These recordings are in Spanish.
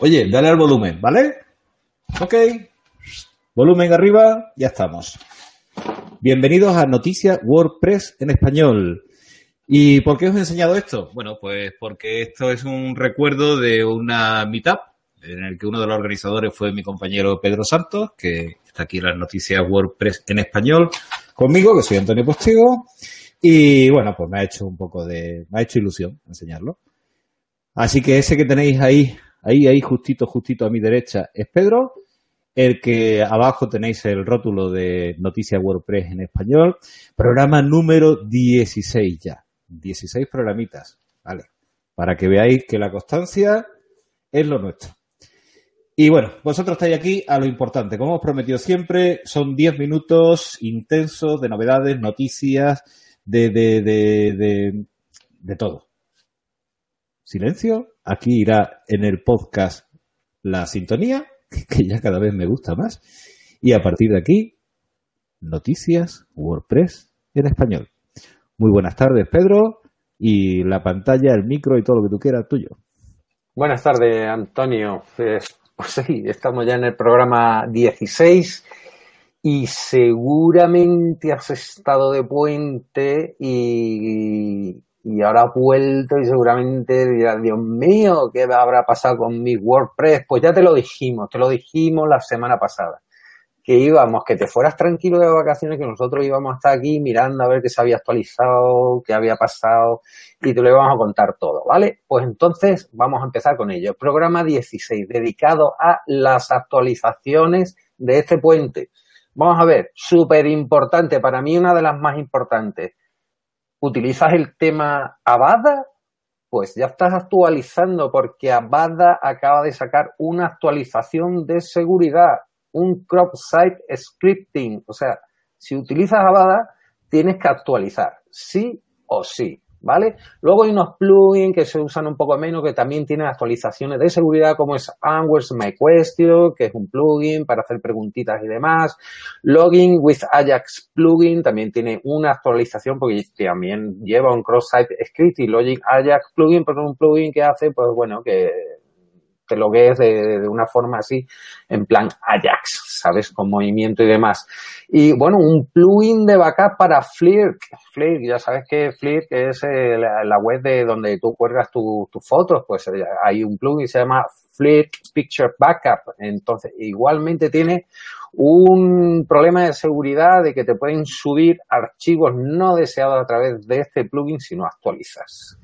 Oye, dale al volumen, ¿vale? Ok. Volumen arriba, ya estamos. Bienvenidos a Noticias WordPress en español. ¿Y por qué os he enseñado esto? Bueno, pues porque esto es un recuerdo de una meetup en el que uno de los organizadores fue mi compañero Pedro Santos, que está aquí en las noticias WordPress en español conmigo, que soy Antonio Postigo. Y bueno, pues me ha hecho un poco de, me ha hecho ilusión enseñarlo. Así que ese que tenéis ahí, ahí, ahí, justito, justito a mi derecha, es Pedro. El que abajo tenéis el rótulo de Noticias WordPress en español. Programa número 16 ya. 16 programitas. Vale. Para que veáis que la constancia es lo nuestro. Y bueno, vosotros estáis aquí a lo importante. Como hemos prometido siempre, son 10 minutos intensos de novedades, noticias, de, de, de, de, de todo. Silencio. Aquí irá en el podcast la sintonía, que ya cada vez me gusta más. Y a partir de aquí, noticias WordPress en español. Muy buenas tardes, Pedro. Y la pantalla, el micro y todo lo que tú quieras, tuyo. Buenas tardes, Antonio. Pues, pues sí, estamos ya en el programa 16 y seguramente has estado de puente y, y ahora has vuelto y seguramente dirás, Dios mío, ¿qué habrá pasado con mi WordPress? Pues ya te lo dijimos, te lo dijimos la semana pasada, que íbamos, que te fueras tranquilo de vacaciones, que nosotros íbamos a estar aquí mirando a ver qué se había actualizado, qué había pasado y te lo íbamos a contar todo, ¿vale? Pues entonces vamos a empezar con ello. Programa 16, dedicado a las actualizaciones de este puente. Vamos a ver, súper importante, para mí una de las más importantes utilizas el tema Avada, pues ya estás actualizando porque Avada acaba de sacar una actualización de seguridad, un crop site scripting. O sea, si utilizas Avada, tienes que actualizar, sí o sí. ¿Vale? Luego hay unos plugins que se usan un poco menos, que también tienen actualizaciones de seguridad, como es Answers My Question, que es un plugin para hacer preguntitas y demás. Login with Ajax plugin también tiene una actualización, porque también lleva un cross-site script y Login Ajax plugin, pero es un plugin que hace, pues bueno, que te logues de, de una forma así, en plan Ajax, ¿sabes? Con movimiento y demás. Y bueno, un plugin de backup para Flirt. Flirt, ya sabes que Flirt es eh, la, web de donde tú cuelgas tus tu fotos, pues eh, hay un plugin que se llama Flirt Picture Backup. Entonces, igualmente tiene un problema de seguridad de que te pueden subir archivos no deseados a través de este plugin si no actualizas.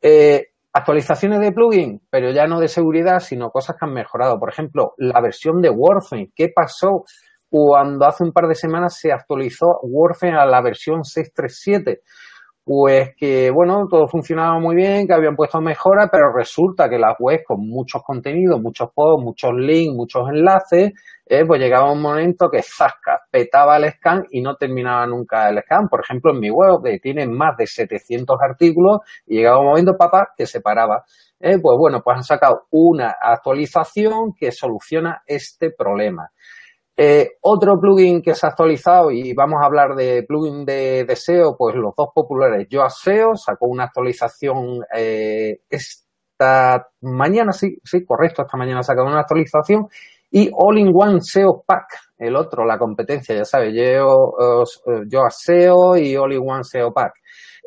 Eh, Actualizaciones de plugin, pero ya no de seguridad, sino cosas que han mejorado. Por ejemplo, la versión de Warframe. ¿Qué pasó cuando hace un par de semanas se actualizó Warframe a la versión 637? Pues que, bueno, todo funcionaba muy bien, que habían puesto mejora, pero resulta que las webs con muchos contenidos, muchos posts, muchos links, muchos enlaces, eh, pues llegaba un momento que zasca, petaba el scan y no terminaba nunca el scan. Por ejemplo, en mi web que tiene más de 700 artículos y llegaba un momento, papá, que se paraba. Eh, pues bueno, pues han sacado una actualización que soluciona este problema. Eh, otro plugin que se ha actualizado y vamos a hablar de plugin de, de SEO, pues los dos populares, Yoast SEO sacó una actualización eh, esta mañana, sí, sí, correcto, esta mañana ha sacado una actualización y All-in-One SEO Pack, el otro, la competencia, ya sabes, Yoast SEO y All-in-One SEO Pack.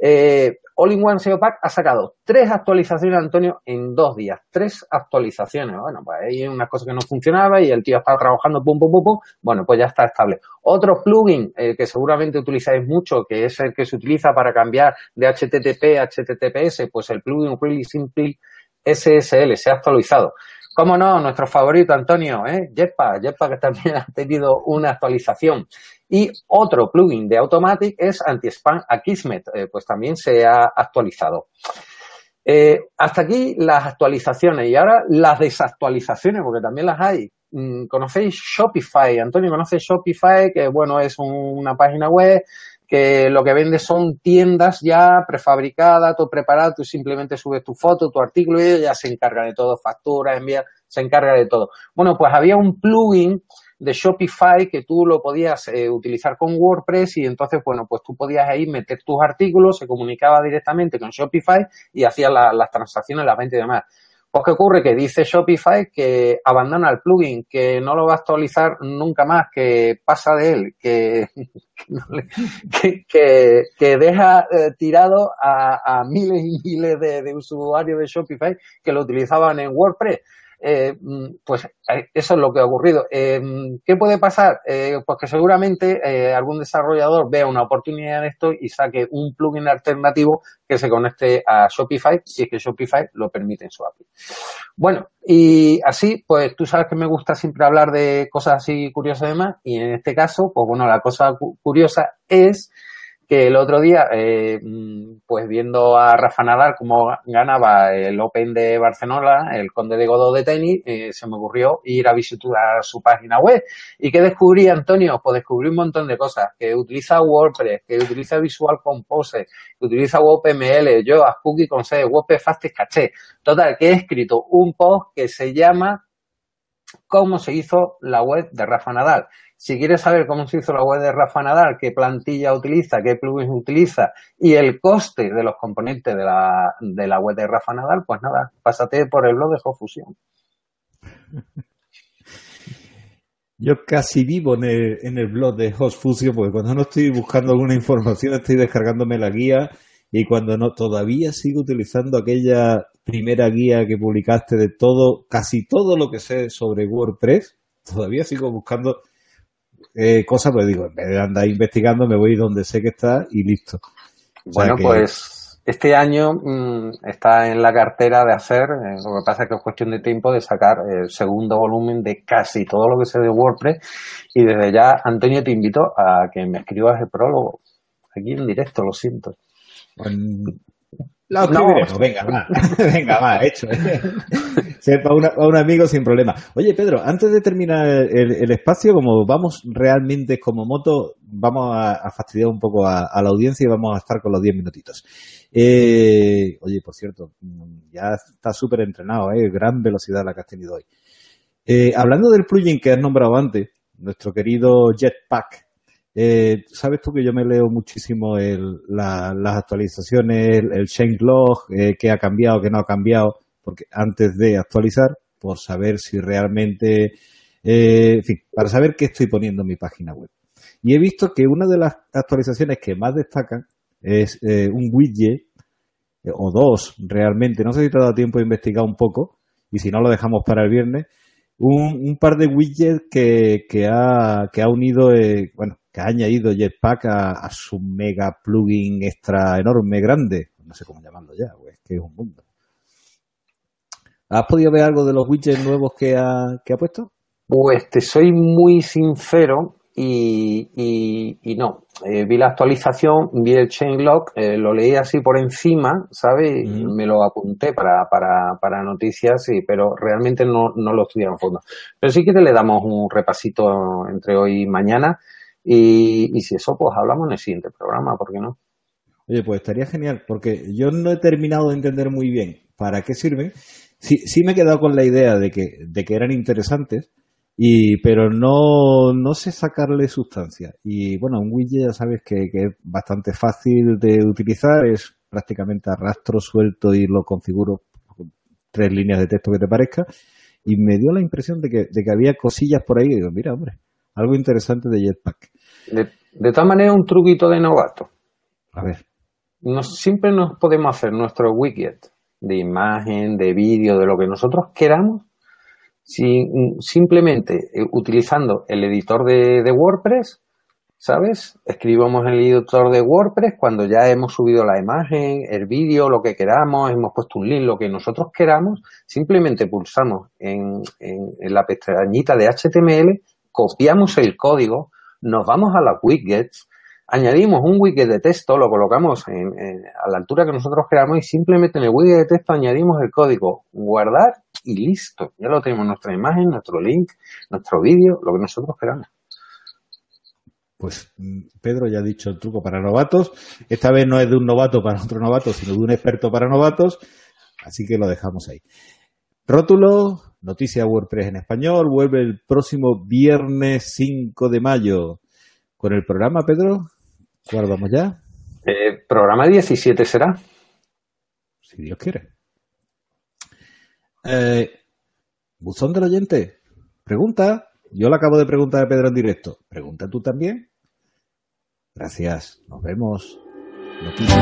Eh, All-in-One SEO Pack ha sacado tres actualizaciones, Antonio, en dos días. Tres actualizaciones. Bueno, pues hay unas cosas que no funcionaban y el tío estaba trabajando, pum, pum, pum, pum. Bueno, pues ya está estable. Otro plugin eh, que seguramente utilizáis mucho, que es el que se utiliza para cambiar de HTTP a HTTPS, pues el plugin Really Simple SSL se ha actualizado. ¿Cómo no? Nuestro favorito, Antonio, ¿eh? Jetpack. Jetpack que también ha tenido una actualización. Y otro plugin de Automatic es Anti-Spam Akismet, eh, pues también se ha actualizado. Eh, hasta aquí las actualizaciones y ahora las desactualizaciones, porque también las hay. Mm, ¿Conocéis Shopify? Antonio, ¿conoce Shopify? Que bueno, es un, una página web que lo que vende son tiendas ya prefabricadas, todo preparado, tú simplemente subes tu foto, tu artículo y ella se encarga de todo, factura, envía, se encarga de todo. Bueno, pues había un plugin de Shopify que tú lo podías eh, utilizar con WordPress y entonces, bueno, pues tú podías ahí meter tus artículos, se comunicaba directamente con Shopify y hacías la, las transacciones, las ventas y demás. Pues ¿qué ocurre? Que dice Shopify que abandona el plugin, que no lo va a actualizar nunca más, que pasa de él, que, que, que, deja eh, tirado a, miles y miles de, usuarios de Shopify que lo utilizaban en WordPress. Eh, mm, pues eh, eso es lo que ha ocurrido. Eh, ¿Qué puede pasar? pues que seguramente algún desarrollador vea una oportunidad en esto y saque un plugin alternativo que se conecte a Shopify, si es que Shopify lo permite en su API. Bueno, y así, pues tú sabes que me gusta siempre hablar de cosas así curiosas y demás, y en este caso, pues bueno, la cosa curiosa es que el otro día, eh, pues viendo a Rafa Nadal cómo ganaba el Open de Barcelona, el Conde de Godó de tenis, eh, se me ocurrió ir a visitar su página web. ¿Y qué descubrí, Antonio? Pues descubrí un montón de cosas, que utiliza WordPress, que utiliza Visual Compose, que utiliza WordPML, yo, Spooky con C, WordPress Fastest Caché. Total, que he escrito un post que se llama ¿Cómo se hizo la web de Rafa Nadal? Si quieres saber cómo se hizo la web de Rafa Nadal, qué plantilla utiliza, qué plugins utiliza y el coste de los componentes de la, de la web de Rafa Nadal, pues nada, pásate por el blog de Fusion. Yo casi vivo en el, en el blog de HostFusion porque cuando no estoy buscando alguna información estoy descargándome la guía y cuando no todavía sigo utilizando aquella primera guía que publicaste de todo, casi todo lo que sé sobre WordPress, todavía sigo buscando eh, cosas, pues digo, en vez de andar investigando, me voy donde sé que está y listo. bueno, pues este año mm, está en la cartera de hacer, eh, lo que pasa es que es cuestión de tiempo de sacar el segundo volumen de casi todo lo que sé de WordPress y desde ya, Antonio, te invito a que me escribas el prólogo aquí en directo, lo siento. Pues, la escribiremos, venga, va, venga, va, hecho. Sepa a un amigo sin problema. Oye, Pedro, antes de terminar el, espacio, como vamos realmente como moto, vamos a, fastidiar un poco a, la audiencia y vamos a estar con los 10 minutitos. Eh, oye, por cierto, ya está súper entrenado, ¿eh? Gran velocidad la que has tenido hoy. Eh, hablando del plugin que has nombrado antes, nuestro querido Jetpack, eh, Sabes tú que yo me leo muchísimo las actualizaciones, el, el changelog, eh, qué ha cambiado, qué no ha cambiado, porque antes de actualizar, por saber si realmente, eh, en fin, para saber qué estoy poniendo en mi página web. Y he visto que una de las actualizaciones que más destacan es eh, un widget, o dos realmente, no sé si te ha dado tiempo de investigar un poco, y si no lo dejamos para el viernes, un, par de widgets que, que, ha, que ha unido, bueno, que ha añadido Jetpack a, su mega plugin extra enorme, grande. No sé cómo llamarlo ya, es que es un mundo. ¿Has podido ver algo de los widgets nuevos que ha, que ha puesto? Pues te soy muy sincero y, y, no. Eh, vi la actualización, vi el changelog, eh, lo leí así por encima, ¿sabes? Me lo apunté para, para, para noticias, y, pero realmente no, no lo estudié a fondo. Pero sí que te le damos un repasito entre hoy y mañana y, si eso, pues hablamos en el siguiente programa, ¿por qué no? Oye, pues estaría genial, porque yo no he terminado de entender muy bien para qué sirven. Sí, sí me he quedado con la idea de que, de que eran interesantes, y, pero no, sé sacarle sustancia. Y bueno, un widget ya sabes que, que es bastante fácil de utilizar, es prácticamente arrastro suelto y lo configuro con tres líneas de texto que te parezca. Y me dio la impresión de que, de que había cosillas por ahí. Y digo, mira, hombre, algo interesante de Jetpack. De, de todas maneras, un truquito de novato. A ver. siempre nos podemos hacer nuestro widget de imagen, de vídeo, de lo que nosotros queramos, simplemente eh, utilizando el editor de, de, WordPress, ¿sabes? Escribimos el editor de WordPress cuando ya hemos subido la imagen, el vídeo, lo que queramos, hemos puesto un link, lo que nosotros queramos, simplemente pulsamos en, en la pestañita de HTML, copiamos el código, nos vamos a las widgets, añadimos un widget de texto, lo colocamos a la altura que nosotros queramos y simplemente en el widget de texto añadimos el código guardar y listo. Ya lo tenemos nuestra imagen, nuestro link, nuestro vídeo, lo que nosotros queramos. Pues mm, Pedro ya ha dicho el truco para novatos. Esta vez no es de un novato para otro novato, sino de un experto para novatos. Así que lo dejamos ahí. Rótulo, noticia WordPress en español, vuelve el próximo viernes 5 de mayo. Con el programa, Pedro, ¿cuál vamos ya? Eh, programa 17 será. Si Dios quiere. Eh, buzón del oyente. Pregunta. Yo le acabo de preguntar a Pedro en directo. Pregunta tú también. Gracias. Nos vemos. Noticias.